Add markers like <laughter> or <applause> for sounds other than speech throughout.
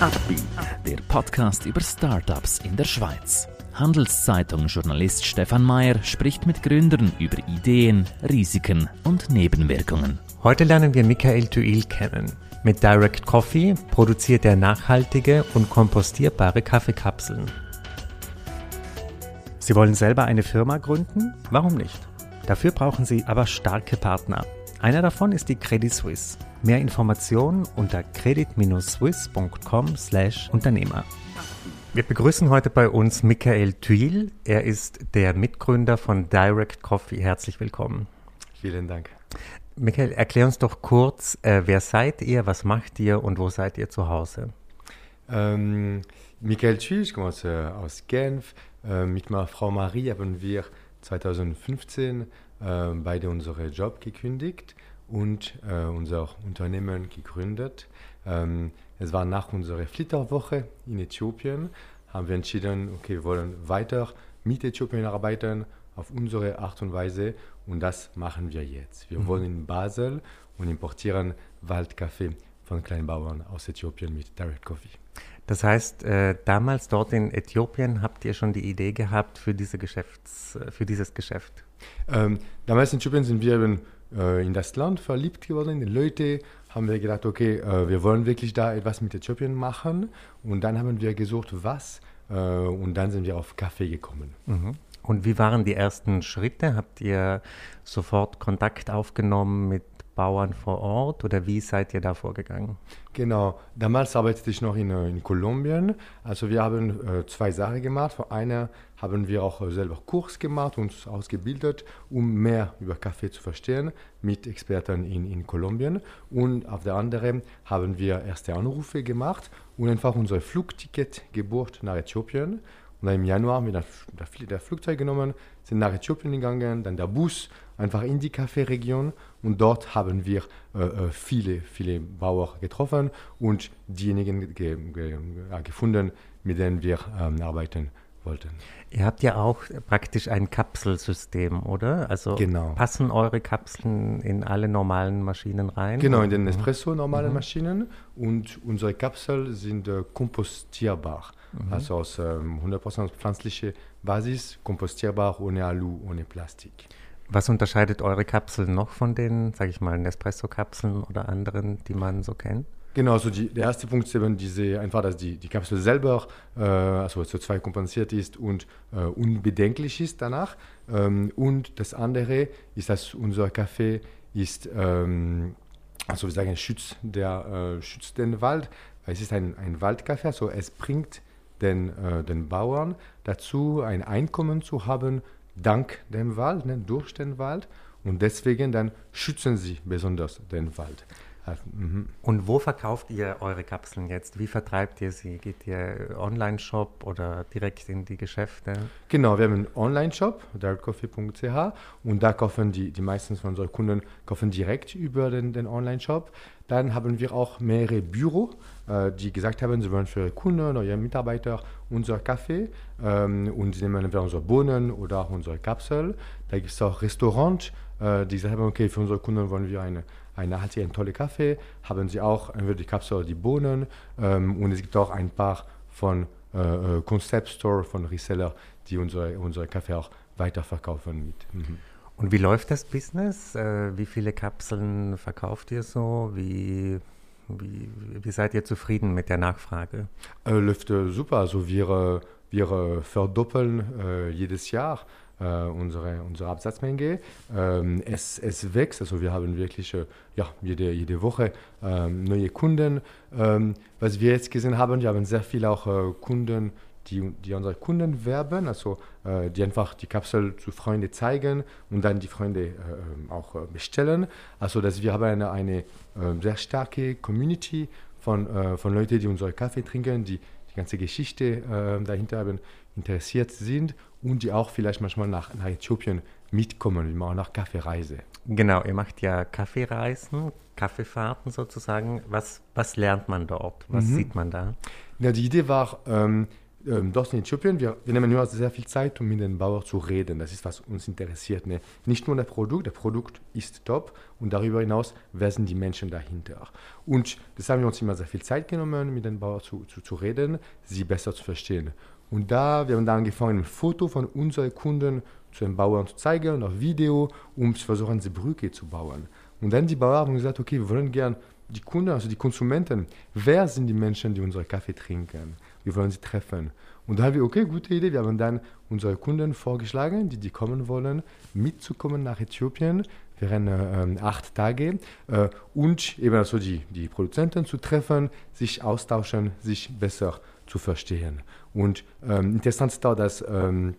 Upbeat, der Podcast über Startups in der Schweiz. Handelszeitung-Journalist Stefan Mayer spricht mit Gründern über Ideen, Risiken und Nebenwirkungen. Heute lernen wir Michael Thuil kennen. Mit Direct Coffee produziert er nachhaltige und kompostierbare Kaffeekapseln. Sie wollen selber eine Firma gründen? Warum nicht? Dafür brauchen Sie aber starke Partner. Einer davon ist die Credit Suisse. Mehr Informationen unter credit-swiss.com/Unternehmer. Wir begrüßen heute bei uns Michael Thuil. Er ist der Mitgründer von Direct Coffee. Herzlich willkommen. Vielen Dank. Michael, erklär uns doch kurz, äh, wer seid ihr, was macht ihr und wo seid ihr zu Hause? Ähm, Michael Thuil, ich komme aus, äh, aus Genf. Äh, mit meiner Frau Marie haben wir 2015 äh, beide unsere Job gekündigt und äh, unser Unternehmen gegründet. Ähm, es war nach unserer Flitterwoche in Äthiopien, haben wir entschieden, okay, wir wollen weiter mit Äthiopien arbeiten auf unsere Art und Weise und das machen wir jetzt. Wir mhm. wohnen in Basel und importieren Waldkaffee von Kleinbauern aus Äthiopien mit Direct Coffee. Das heißt, äh, damals dort in Äthiopien habt ihr schon die Idee gehabt für, diese Geschäfts-, äh, für dieses Geschäft? Ähm, damals in Äthiopien sind wir eben äh, in das Land verliebt geworden, in die Leute, haben wir gedacht, okay, äh, wir wollen wirklich da etwas mit Äthiopien machen. Und dann haben wir gesucht, was. Äh, und dann sind wir auf Kaffee gekommen. Mhm. Und wie waren die ersten Schritte? Habt ihr sofort Kontakt aufgenommen mit Bauern vor Ort oder wie seid ihr da vorgegangen? Genau, damals arbeitete ich noch in, äh, in Kolumbien. Also wir haben äh, zwei Sachen gemacht. Vor einer haben wir auch äh, selber Kurs gemacht, uns ausgebildet, um mehr über Kaffee zu verstehen mit Experten in, in Kolumbien. Und auf der anderen haben wir erste Anrufe gemacht und einfach unser Flugticket gebucht nach Äthiopien. Und dann im Januar haben wir das, das Flugzeug genommen, sind nach Äthiopien gegangen, dann der Bus einfach in die Kaffeeregion und dort haben wir äh, äh, viele, viele Bauern getroffen und diejenigen ge ge gefunden, mit denen wir ähm, arbeiten wollten. Ihr habt ja auch praktisch ein Kapselsystem, oder? Also genau. passen eure Kapseln in alle normalen Maschinen rein? Genau, in den Espresso normalen mhm. Maschinen und unsere Kapseln sind äh, kompostierbar. Mhm. Also aus ähm, 100% pflanzlicher Basis, kompostierbar, ohne Alu, ohne Plastik. Was unterscheidet eure Kapseln noch von den, sage ich mal, Nespresso-Kapseln oder anderen, die man so kennt? Genau, also die, der erste Punkt ist eben diese, einfach, dass die, die Kapsel selber äh, also CO2 kompensiert ist und äh, unbedenklich ist danach. Ähm, und das andere ist, dass unser Kaffee ist, ähm, also wir sagen, schützt, der, äh, schützt den Wald, es ist ein, ein Waldkaffee, also es bringt den, äh, den Bauern dazu, ein Einkommen zu haben dank dem Wald, ne, durch den Wald. Und deswegen dann schützen sie besonders den Wald. Also, mhm. Und wo verkauft ihr eure Kapseln jetzt? Wie vertreibt ihr sie? Geht ihr Online-Shop oder direkt in die Geschäfte? Genau, wir haben einen Online-Shop, directcoffee.ch und da kaufen die, die meisten von unseren Kunden kaufen direkt über den, den Online-Shop. Dann haben wir auch mehrere Büros, äh, die gesagt haben, sie wollen für ihre Kunden oder ihre Mitarbeiter unser Kaffee ähm, und sie nehmen entweder unsere Bohnen oder auch unsere Kapsel. Da gibt es auch Restaurants, äh, die sagen, okay, für unsere Kunden wollen wir eine eine hat sie einen tollen Kaffee, haben sie auch entweder die Kapsel oder die Bohnen ähm, und es gibt auch ein paar von äh, äh Concept Store, von Reseller, die unsere, unsere Kaffee auch weiterverkaufen mit. Mhm. Und wie läuft das Business? Äh, wie viele Kapseln verkauft ihr so? Wie, wie, wie seid ihr zufrieden mit der Nachfrage? Äh, läuft äh, super. Also wir, äh, wir verdoppeln jedes Jahr äh, unsere, unsere Absatzmenge. Ähm, es, es wächst, also wir haben wirklich äh, ja, jede, jede Woche ähm, neue Kunden. Ähm, was wir jetzt gesehen haben, wir haben sehr viele auch äh, Kunden, die, die unsere Kunden werben, also äh, die einfach die Kapsel zu Freunden zeigen und dann die Freunde äh, auch äh, bestellen. Also dass wir haben eine, eine sehr starke Community von, von Leuten, die unsere Kaffee trinken, die die ganze Geschichte dahinter haben, interessiert sind und die auch vielleicht manchmal nach, nach Äthiopien mitkommen. Wir machen auch Kaffeereise. Genau, ihr macht ja Kaffeereisen, Kaffeefahrten sozusagen. Was, was lernt man dort? Was mhm. sieht man da? Ja, die Idee war, ähm, ähm, dort in Äthiopien, wir, wir nehmen nur sehr viel Zeit, um mit den Bauern zu reden. Das ist, was uns interessiert. Ne? Nicht nur das Produkt, das Produkt ist top und darüber hinaus, wer sind die Menschen dahinter. Und das haben wir uns immer sehr viel Zeit genommen, mit den Bauern zu, zu, zu reden, sie besser zu verstehen. Und da, wir haben dann angefangen, ein Foto von unseren Kunden zu den Bauern zu zeigen, noch Video, um zu versuchen, diese Brücke zu bauen. Und dann die Bauern haben gesagt, okay, wir wollen gerne die Kunden, also die Konsumenten, wer sind die Menschen, die unseren Kaffee trinken? Wir wollen sie treffen. Und da haben wir, okay, gute Idee. Wir haben dann unsere Kunden vorgeschlagen, die, die kommen wollen, mitzukommen nach Äthiopien während äh, acht Tage äh, und eben also die, die Produzenten zu treffen, sich austauschen, sich besser zu verstehen. Und ähm, interessant ist auch, dass ähm,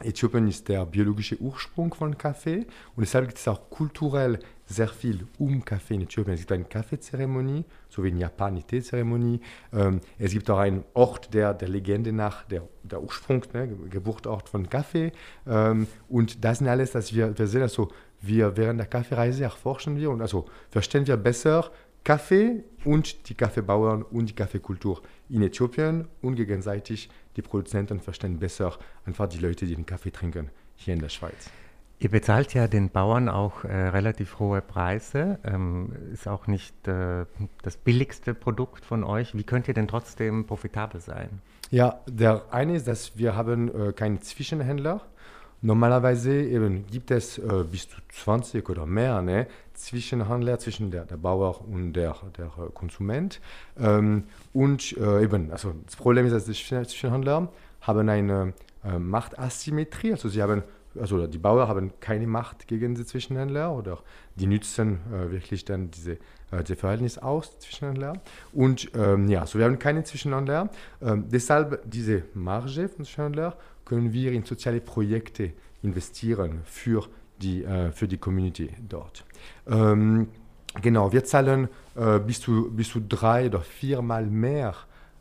Äthiopien ist der biologische Ursprung von Kaffee und deshalb gibt es auch kulturell sehr viel um Kaffee in Äthiopien. Es gibt eine Kaffeezeremonie, so wie in Japan die Teezeremonie. Ähm, es gibt auch einen Ort, der der Legende nach der, der Ursprung, ne, Geburtsort von Kaffee. Ähm, und das sind alles, dass wir, wir sehen, also wir während der Kaffeereise erforschen wir und also verstehen wir besser Kaffee und die Kaffeebauern und die Kaffeekultur in Äthiopien und gegenseitig die Produzenten verstehen besser einfach die Leute, die den Kaffee trinken hier in der Schweiz. Ihr bezahlt ja den Bauern auch äh, relativ hohe Preise, ähm, ist auch nicht äh, das billigste Produkt von euch. Wie könnt ihr denn trotzdem profitabel sein? Ja, der eine ist, dass wir haben äh, keine Zwischenhändler. Normalerweise eben gibt es äh, bis zu 20 oder mehr ne, Zwischenhändler zwischen der, der Bauer und der, der Konsument. Ähm, und äh, eben, also das Problem ist, dass die Zwischenhändler haben eine äh, Machtasymmetrie, also sie haben also die Bauern haben keine Macht gegen die Zwischenhändler oder die nützen äh, wirklich dann diese, äh, Verhältnis aus, Zwischenhändler. Und ähm, ja, so wir haben keine Zwischenhändler. Ähm, deshalb diese Marge von Zwischenhändler können wir in soziale Projekte investieren für die, äh, für die Community dort. Ähm, genau, wir zahlen äh, bis, zu, bis zu drei oder viermal mehr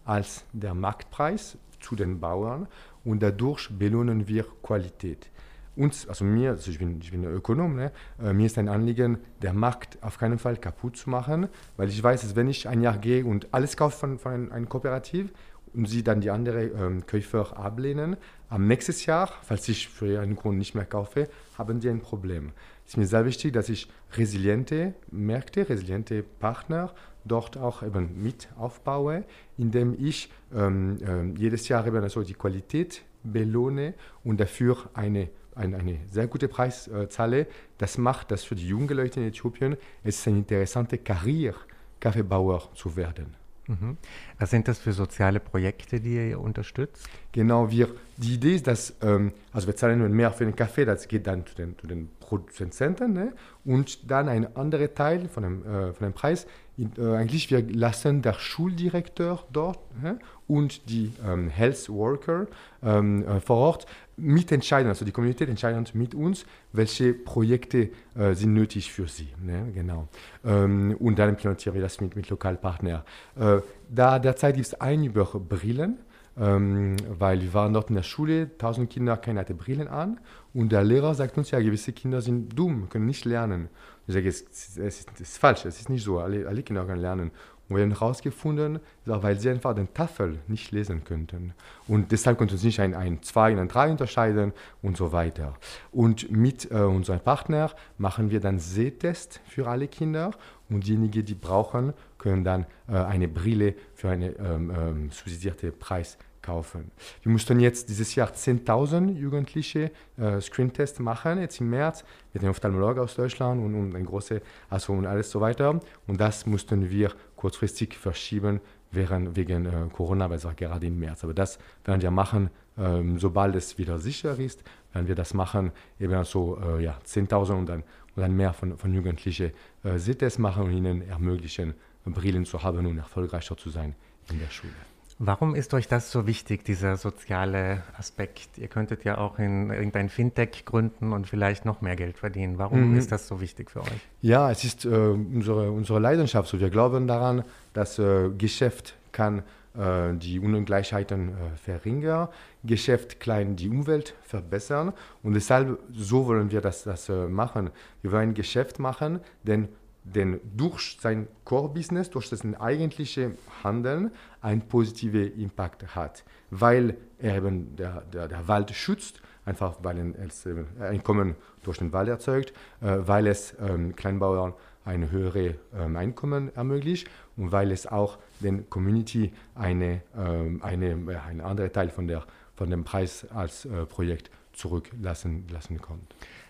als der Marktpreis zu den Bauern und dadurch belohnen wir Qualität uns, also mir, also ich, bin, ich bin Ökonom, ne? Äh, mir ist ein Anliegen, der Markt auf keinen Fall kaputt zu machen, weil ich weiß, dass wenn ich ein Jahr gehe und alles kaufe von, von einem, einem Kooperativ und sie dann die anderen ähm, Käufer ablehnen, am nächsten Jahr, falls ich für einen Grund nicht mehr kaufe, haben sie ein Problem. Es ist mir sehr wichtig, dass ich resiliente Märkte, resiliente Partner dort auch eben mit aufbaue, indem ich ähm, äh, jedes Jahr eben also die Qualität belohne und dafür eine ein, eine sehr gute Preiszahle. Das macht das für die jungen Leute in Äthiopien. Es ist eine interessante Karriere, Kaffeebauer zu werden. Mhm. Was sind das für soziale Projekte, die ihr unterstützt? Genau, wir, die Idee ist, dass ähm, also wir zahlen mehr für den Kaffee, das geht dann zu den, zu den Produzenten ne? und dann ein anderer Teil von dem, äh, von dem Preis, äh, eigentlich wir lassen der Schuldirektor dort ne? Und die ähm, Health Worker ähm, äh, vor Ort mitentscheiden, also die Community entscheidet mit uns, welche Projekte äh, sind nötig für sie. Ne? Genau. Ähm, und dann implementieren wir das mit, mit Lokalpartnern. Äh, da derzeit gibt es ein über Brillen, ähm, weil wir waren dort in der Schule, tausend Kinder, keiner hatte Brillen an und der Lehrer sagt uns, ja, gewisse Kinder sind dumm, können nicht lernen. Ich sage, es, es, ist, es ist falsch, es ist nicht so, alle, alle Kinder können lernen. Und wir haben herausgefunden, weil sie einfach den Tafel nicht lesen könnten. Und deshalb konnten sie nicht ein, ein 2 und ein 3 unterscheiden und so weiter. Und mit äh, unserem Partner machen wir dann Sehtest für alle Kinder. Und diejenigen, die brauchen, können dann äh, eine Brille für einen ähm, ähm, subsidierten Preis kaufen. Wir mussten jetzt dieses Jahr 10.000 Jugendliche äh, Screentests machen, jetzt im März, mit einem Ophthalmologen aus Deutschland und, und ein große, also und alles so weiter. Und das mussten wir kurzfristig verschieben während, wegen äh, Corona, weil es war gerade im März. Aber das werden wir machen, ähm, sobald es wieder sicher ist, werden wir das machen, eben so äh, ja, 10.000 und dann, und dann mehr von, von Jugendlichen äh, Sehtest machen und ihnen ermöglichen, Brillen zu haben und erfolgreicher zu sein in der Schule. Warum ist euch das so wichtig, dieser soziale Aspekt? Ihr könntet ja auch in irgendein Fintech gründen und vielleicht noch mehr Geld verdienen. Warum mhm. ist das so wichtig für euch? Ja, es ist äh, unsere, unsere Leidenschaft. So, wir glauben daran, dass äh, Geschäft kann äh, die Ungleichheiten äh, verringern, Geschäft klein die Umwelt verbessern und deshalb so wollen wir das, das äh, machen. Wir wollen ein Geschäft machen, denn den durch sein Core-Business, durch sein eigentliches Handeln, einen positiven Impact hat, weil er eben der, der, der Wald schützt, einfach weil es äh, Einkommen durch den Wald erzeugt, äh, weil es ähm, Kleinbauern ein höheres ähm, Einkommen ermöglicht und weil es auch den Community eine, ähm, eine, äh, ein anderer Teil von, der, von dem Preis als äh, Projekt zurücklassen lassen kann.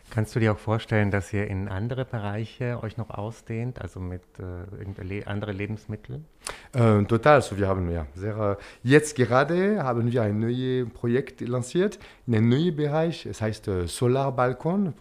Kannst du dir auch vorstellen, dass ihr in andere Bereiche euch noch ausdehnt, also mit äh, le andere Lebensmittel? Äh, total. Also wir haben ja sehr, äh, jetzt gerade haben wir ein neues Projekt lanciert in einem neuen Bereich. Es heißt äh, solarbalkon.ch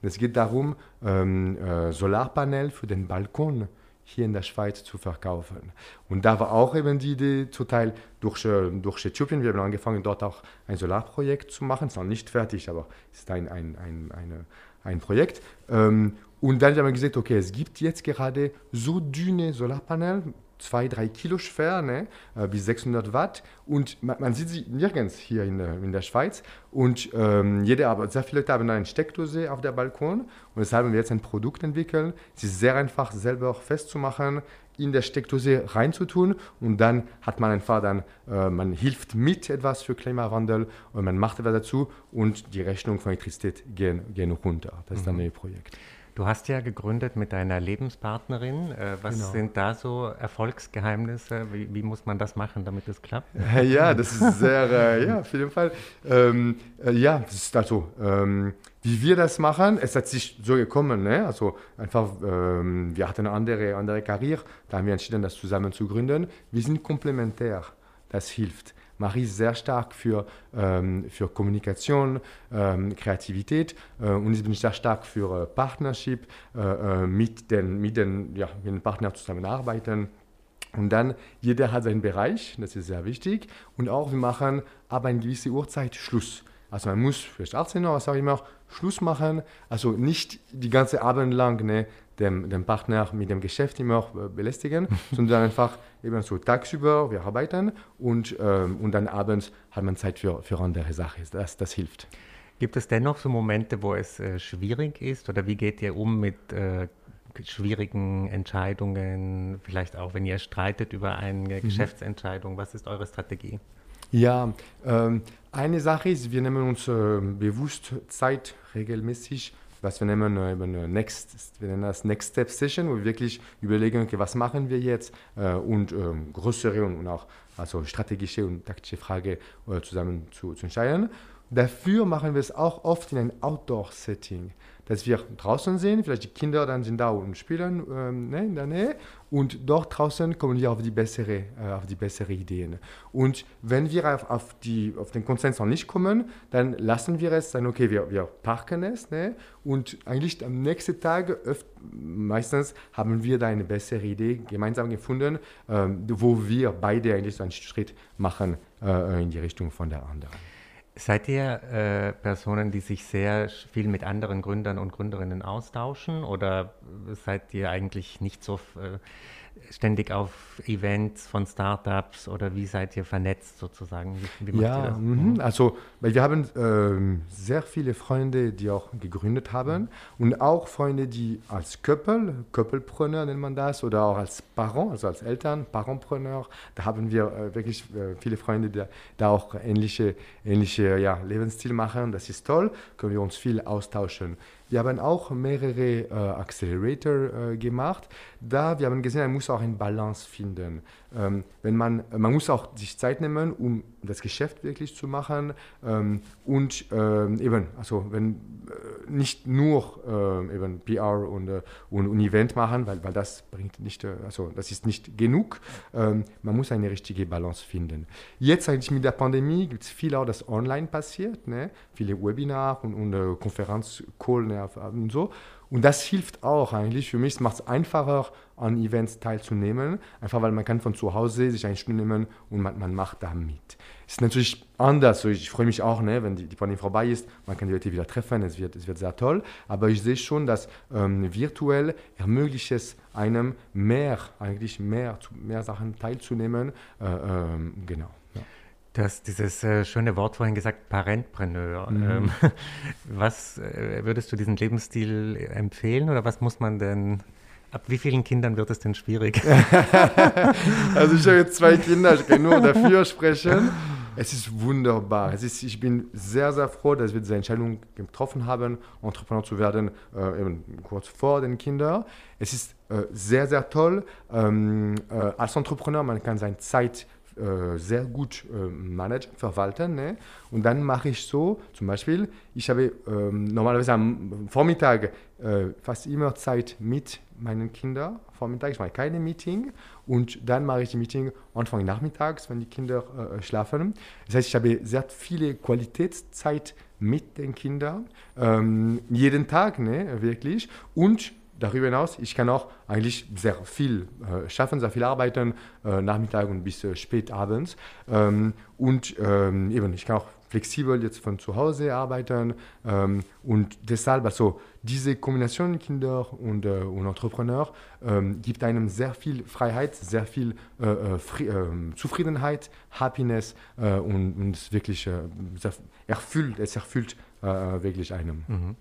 und es geht darum, ähm, äh, Solarpanel für den Balkon hier in der Schweiz zu verkaufen. Und da war auch eben die Idee, zum Teil durch, äh, durch Äthiopien, wir haben angefangen, dort auch ein Solarprojekt zu machen. Es ist noch nicht fertig, aber es ist ein, ein, ein, eine, ein Projekt. Ähm, und dann haben wir gesagt, okay, es gibt jetzt gerade so dünne Solarpanel, zwei, drei Kilo schwer, ne, äh, bis 600 Watt. Und man, man, sieht sie nirgends hier in, in der Schweiz. Und ähm, jede, aber sehr viele Leute haben eine Steckdose auf der Balkon. Und deshalb haben wir jetzt ein Produkt entwickelt. Es ist sehr einfach, selber festzumachen, in der Steckdose reinzutun. Und dann hat man einfach dann, äh, man hilft mit etwas für Klimawandel und man macht etwas dazu. Und die Rechnung von Elektrizität gehen, gehen runter. Das ist mhm. ein Projekt. Du hast ja gegründet mit deiner Lebenspartnerin. Äh, was genau. sind da so Erfolgsgeheimnisse? Wie, wie, muss man das machen, damit es klappt? Ja, das ist sehr, äh, <laughs> ja, auf jeden Fall. Ähm, äh, ja, das ist also, ähm, wie wir das machen, es hat sich so gekommen. Ne? Also einfach, ähm, wir hatten eine andere, andere Karriere, da haben wir entschieden, das zusammen zu gründen. Wir sind komplementär, das hilft. Marie ist sehr stark für, ähm, für Kommunikation, ähm, Kreativität äh, und ich bin sehr stark für äh, Partnership, äh, äh, mit, den, mit, den, ja, mit den Partnern zusammenarbeiten. Und dann, jeder hat seinen Bereich, das ist sehr wichtig. Und auch, wir machen ab einer gewissen Uhrzeit Schluss. Also man muss vielleicht 18 Uhr, was auch immer, Schluss machen. Also nicht die ganze Abend lang ne, dem, dem Partner mit dem Geschäft immer äh, belästigen, <laughs> sondern einfach eben so tagsüber, wir arbeiten und, ähm, und dann abends hat man Zeit für, für andere Sachen. Das, das hilft. Gibt es dennoch so Momente, wo es äh, schwierig ist oder wie geht ihr um mit äh, schwierigen Entscheidungen, vielleicht auch wenn ihr streitet über eine mhm. Geschäftsentscheidung? Was ist eure Strategie? Ja, ähm, eine Sache ist, wir nehmen uns äh, bewusst Zeit regelmäßig was wir nennen, äh, eben Next, wir nennen das Next Step Session, wo wir wirklich überlegen, okay, was machen wir jetzt äh, und ähm, größere und, und, auch also strategische und taktische Fragen äh, zusammen zu, zu entscheiden. Dafür machen wir es auch oft in einem Outdoor-Setting dass wir draußen sind, vielleicht die Kinder dann sind da und spielen ähm, ne, in der Nähe und dort draußen kommen wir auf die bessere, äh, auf die bessere Ideen. Und wenn wir auf, auf, die, auf den Konsens noch nicht kommen, dann lassen wir es, dann okay, wir, wir parken es ne, und eigentlich am nächsten Tag, öfter, meistens haben wir da eine bessere Idee gemeinsam gefunden, ähm, wo wir beide eigentlich so einen Schritt machen äh, in die Richtung von der anderen. Seid ihr äh, Personen, die sich sehr viel mit anderen Gründern und Gründerinnen austauschen oder seid ihr eigentlich nicht so äh, ständig auf Events von Startups oder wie seid ihr vernetzt sozusagen? Wie, wie ja, mh. also weil wir haben ähm, sehr viele Freunde, die auch gegründet haben und auch Freunde, die als Couple, Couplepreneur nennt man das, oder auch als Parent, also als Eltern, Parentpreneur, da haben wir äh, wirklich äh, viele Freunde, die da auch ähnliche, ähnliche ja, Lebensstil machen. Das ist toll, können wir uns viel austauschen. Wir haben auch mehrere äh, Accelerator äh, gemacht. Da wir haben gesehen, man muss auch eine Balance finden. Ähm, wenn man, man muss auch sich Zeit nehmen, um das Geschäft wirklich zu machen ähm, und ähm, eben, also wenn äh, nicht nur äh, eben PR und, äh, und, und, Event machen, weil, weil das bringt nicht, äh, also das ist nicht genug. Ähm, man muss eine richtige Balance finden. Jetzt eigentlich mit der Pandemie gibt es viel auch, das online passiert, ne? viele Webinare und, und äh, Konferenzcall ne, und so. Und das hilft auch eigentlich. Für mich macht es einfacher, an Events teilzunehmen, einfach weil man kann von zu Hause sich eine Stunde nehmen und man, man macht da mit. Es ist natürlich anders. So, ich freue mich auch, ne, wenn die, die Pandemie vorbei ist. Man kann die Leute wieder treffen. Es wird, es wird sehr toll. Aber ich sehe schon, dass ähm, virtuell ermöglicht es einem mehr, eigentlich mehr, mehr Sachen teilzunehmen. Äh, ähm, genau. Du hast dieses äh, schöne Wort vorhin gesagt, Parentpreneur. Mhm. Ähm, <laughs> was äh, würdest du diesen Lebensstil empfehlen oder was muss man denn Ab wie vielen Kindern wird es denn schwierig? <laughs> also ich habe jetzt zwei Kinder, ich kann nur dafür sprechen. <laughs> Es ist wunderbar. Es ist, ich bin sehr, sehr froh, dass wir diese Entscheidung getroffen haben, Entrepreneur zu werden, äh, eben kurz vor den Kindern. Es ist äh, sehr, sehr toll. Ähm, äh, als Entrepreneur, man kann seine Zeit äh, sehr gut äh, managen, verwalten. Ne? Und dann mache ich so, zum Beispiel, ich habe ähm, normalerweise am Vormittag äh, fast immer Zeit mit meinen Kindern. Vormittag, ich mache keine Meeting und dann mache ich die Meeting Anfang nachmittags, wenn die Kinder äh, schlafen. Das heißt, ich habe sehr viele Qualitätszeit mit den Kindern, ähm, jeden Tag, ne, wirklich. Und darüber hinaus, ich kann auch eigentlich sehr viel äh, schaffen, sehr viel arbeiten, äh, Nachmittag und bis äh, spät abends. Ähm, und ähm, eben, ich kann auch flexibel jetzt von zu Hause arbeiten. Ähm, und deshalb, also diese Kombination Kinder und, äh, und Entrepreneur ähm, gibt einem sehr viel Freiheit, sehr viel äh, äh, ähm, Zufriedenheit, Happiness und, und wirklich erfüllt, es erfüllt wirklich einem. Mhm.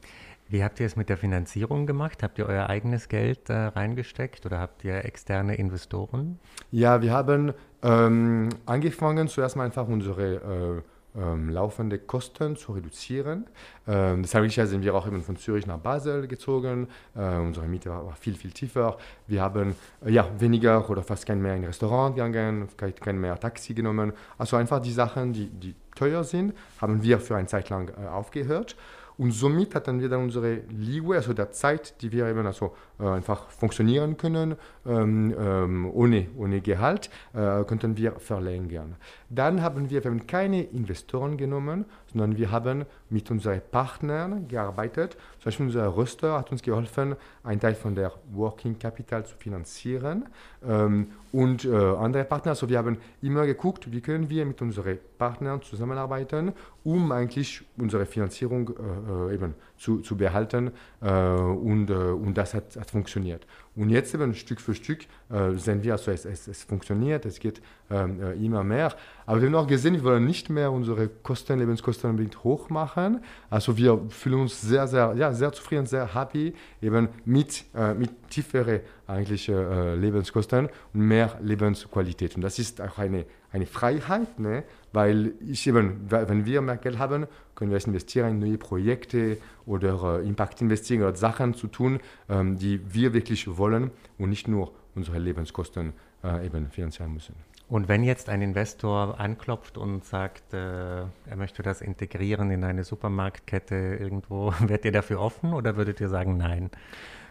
Wie habt ihr es mit der Finanzierung gemacht? Habt ihr euer eigenes Geld äh, reingesteckt oder habt ihr externe Investoren? Ja, wir haben ähm, angefangen, zuerst mal einfach unsere äh, ähm, laufende Kosten zu reduzieren. Ähm, deshalb sind wir auch eben von Zürich nach Basel gezogen. Äh, unsere Miete war, viel, viel tiefer. Wir haben äh, ja, weniger oder fast kein mehr in Restaurant gegangen, kein, kein mehr Taxi genommen. Also einfach die Sachen, die, die teuer sind, haben wir für eine Zeit lang äh, aufgehört. Und somit hatten wir dann unsere Leeway, also der Zeit, die wir eben also äh, einfach funktionieren können, ähm, ähm, ohne, ohne Gehalt, äh, könnten wir verlängern. Dann haben wir, haben keine Investoren genommen, sondern wir haben mit unseren Partnern gearbeitet. Zum Beispiel unser Röster hat uns geholfen, einen Teil von der Working Capital zu finanzieren. Ähm, und äh, andere Partner, also wir haben immer geguckt, wie können wir mit unseren Partnern zusammenarbeiten, um eigentlich unsere Finanzierung äh, äh eben zu, zu behalten. Äh, und, äh, und das hat, hat funktioniert. Und jetzt eben Stück für Stück äh, sehen wir, also es, es, es funktioniert, es geht ähm, äh, immer mehr. Aber wir haben auch gesehen, wir wollen nicht mehr unsere Kosten, Lebenskosten unbedingt hoch machen. Also wir fühlen uns sehr, sehr, ja, sehr zufrieden, sehr happy, eben mit, äh, mit tiefere eigentlich äh, Lebenskosten und mehr Lebensqualität. Und das ist auch eine, eine Freiheit, ne? Weil ich eben, wenn wir mehr Geld haben, können wir es investieren in neue Projekte oder äh, Impact investieren oder Sachen zu tun, ähm, die wir wirklich wollen und nicht nur unsere Lebenskosten äh, eben finanzieren müssen. Und wenn jetzt ein Investor anklopft und sagt, äh, er möchte das integrieren in eine Supermarktkette irgendwo, <laughs> werdet ihr dafür offen oder würdet ihr sagen nein?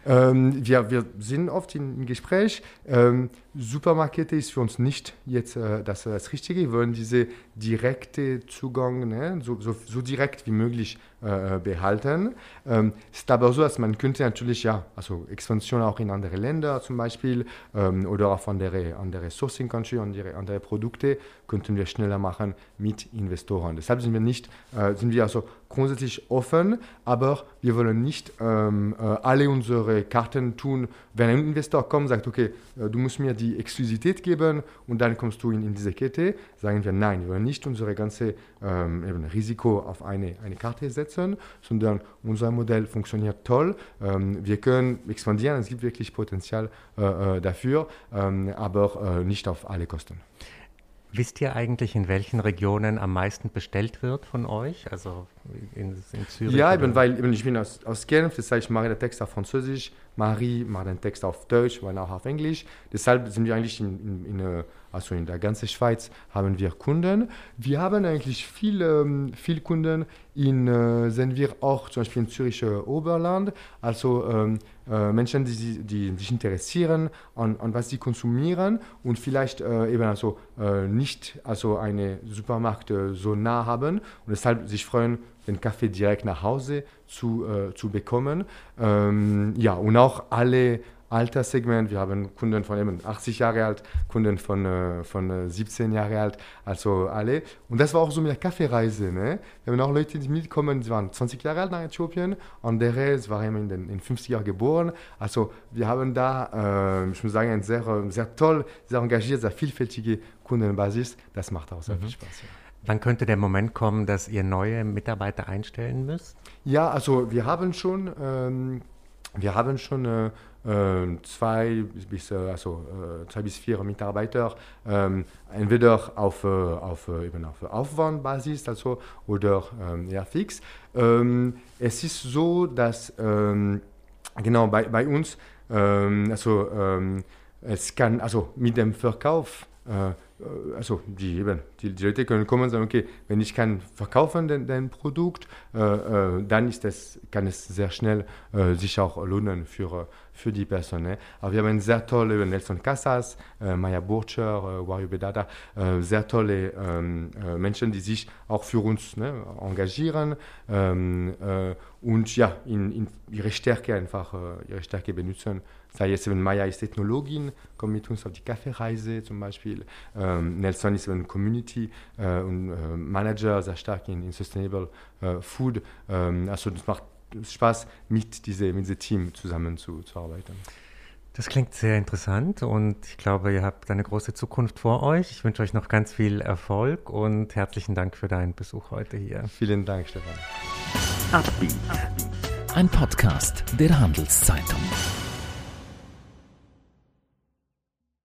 Ähm, wir, wir sind oft im Gespräch. Ähm, Supermarktkette ist für uns nicht jetzt äh, das, das Richtige. Wir wollen diese direkte Zugang ne, so, so, so direkt wie möglich äh, behalten. Ähm, ist aber so, dass man könnte natürlich ja, also Expansion auch in andere Länder zum Beispiel ähm, oder auf andere, andere Sourcing Country, andere, andere Produkte könnten wir schneller machen mit Investoren. Deshalb sind wir nicht, äh, sind wir also grundsätzlich offen, aber wir wollen nicht ähm, äh, alle unsere Karten tun. Wenn ein Investor kommt und sagt, okay, äh, du musst mir die Exklusivität geben und dann kommst du in, in diese Kette, sagen wir nein, wir wollen nicht unsere ganze ähm, Risiko auf eine, eine Karte setzen, sondern unser Modell funktioniert toll. Ähm, wir können expandieren, es gibt wirklich Potenzial äh, äh dafür, ähm, aber äh, nicht auf alle Kosten. Wisst ihr eigentlich, in welchen Regionen am meisten bestellt wird von euch? Also in, in Zürich? Ja, eben, weil eben, ich bin aus, aus Genf, das heißt, ich mache den Text auf Französisch, Marie macht den Text auf Deutsch, auch auf Englisch. Deshalb sind wir eigentlich in, in, in, also in der ganzen Schweiz haben wir Kunden. Wir haben eigentlich viele ähm, viel Kunden in, äh, sind wir auch zum Beispiel im Züricher Oberland, also ähm, äh, Menschen, die, die, sich interessieren an, an was sie konsumieren und vielleicht äh, eben also äh, nicht also eine Supermarkt äh, so nah haben und deshalb sich freuen, den Kaffee direkt nach Hause zu, äh, zu bekommen. Ähm, ja, und auch alle Alterssegment. Wir haben Kunden von eben 80 Jahre alt, Kunden von, äh, von 17 äh, Jahre alt, also alle. Und das war auch so eine Kaffeereise. Ne? Wir haben auch Leute, die mitkommen, die waren 20 Jahre alt nach Äthiopien, andere waren in den in 50 Jahren geboren. Also wir haben da, äh, ich muss sagen, ein sehr, sehr toll, sehr engagiert, sehr vielfältige Kundenbasis. Das macht auch sehr mhm. viel Spaß. Ja. Wann könnte der Moment kommen, dass ihr neue Mitarbeiter einstellen müsst? Ja, also wir haben schon, ähm, wir haben schon äh, zwei, bis, äh, also, äh, zwei bis vier Mitarbeiter, ähm, entweder auf, äh, auf, äh, eben auf Aufwandbasis also, oder ähm, ja, fix. Ähm, es ist so, dass ähm, genau bei, bei uns, ähm, also, ähm, es kann, also mit dem Verkauf, äh, äh, also die, eben, die, die, Leute können kommen und sagen, okay, wenn ich kann verkaufen den, den Produkt, äh, äh, dann ist das, kann es sehr schnell äh, sich auch lohnen für, für die Person. Ne? Aber wir haben sehr tolle Nelson Casas, äh, Maya Burcher, äh, Wario Bedada, sehr tolle ähm, Menschen, die sich auch für uns ne, engagieren ähm, und ja, in, in ihre Stärke einfach, ihre Stärke benutzen sei es eben Maya ist Ethnologin, kommt mit uns auf die Kaffeereise zum Beispiel. Ähm, Nelson ist eben Community äh, und äh, Manager, sehr stark in, in Sustainable äh, Food. Ähm, also es macht Spaß, mit diesem mit diese Team zusammenzuarbeiten. Das klingt sehr interessant und ich glaube, ihr habt eine große Zukunft vor euch. Ich wünsche euch noch ganz viel Erfolg und herzlichen Dank für deinen Besuch heute hier. Vielen Dank, Stefan. Ein Podcast der Handelszeitung.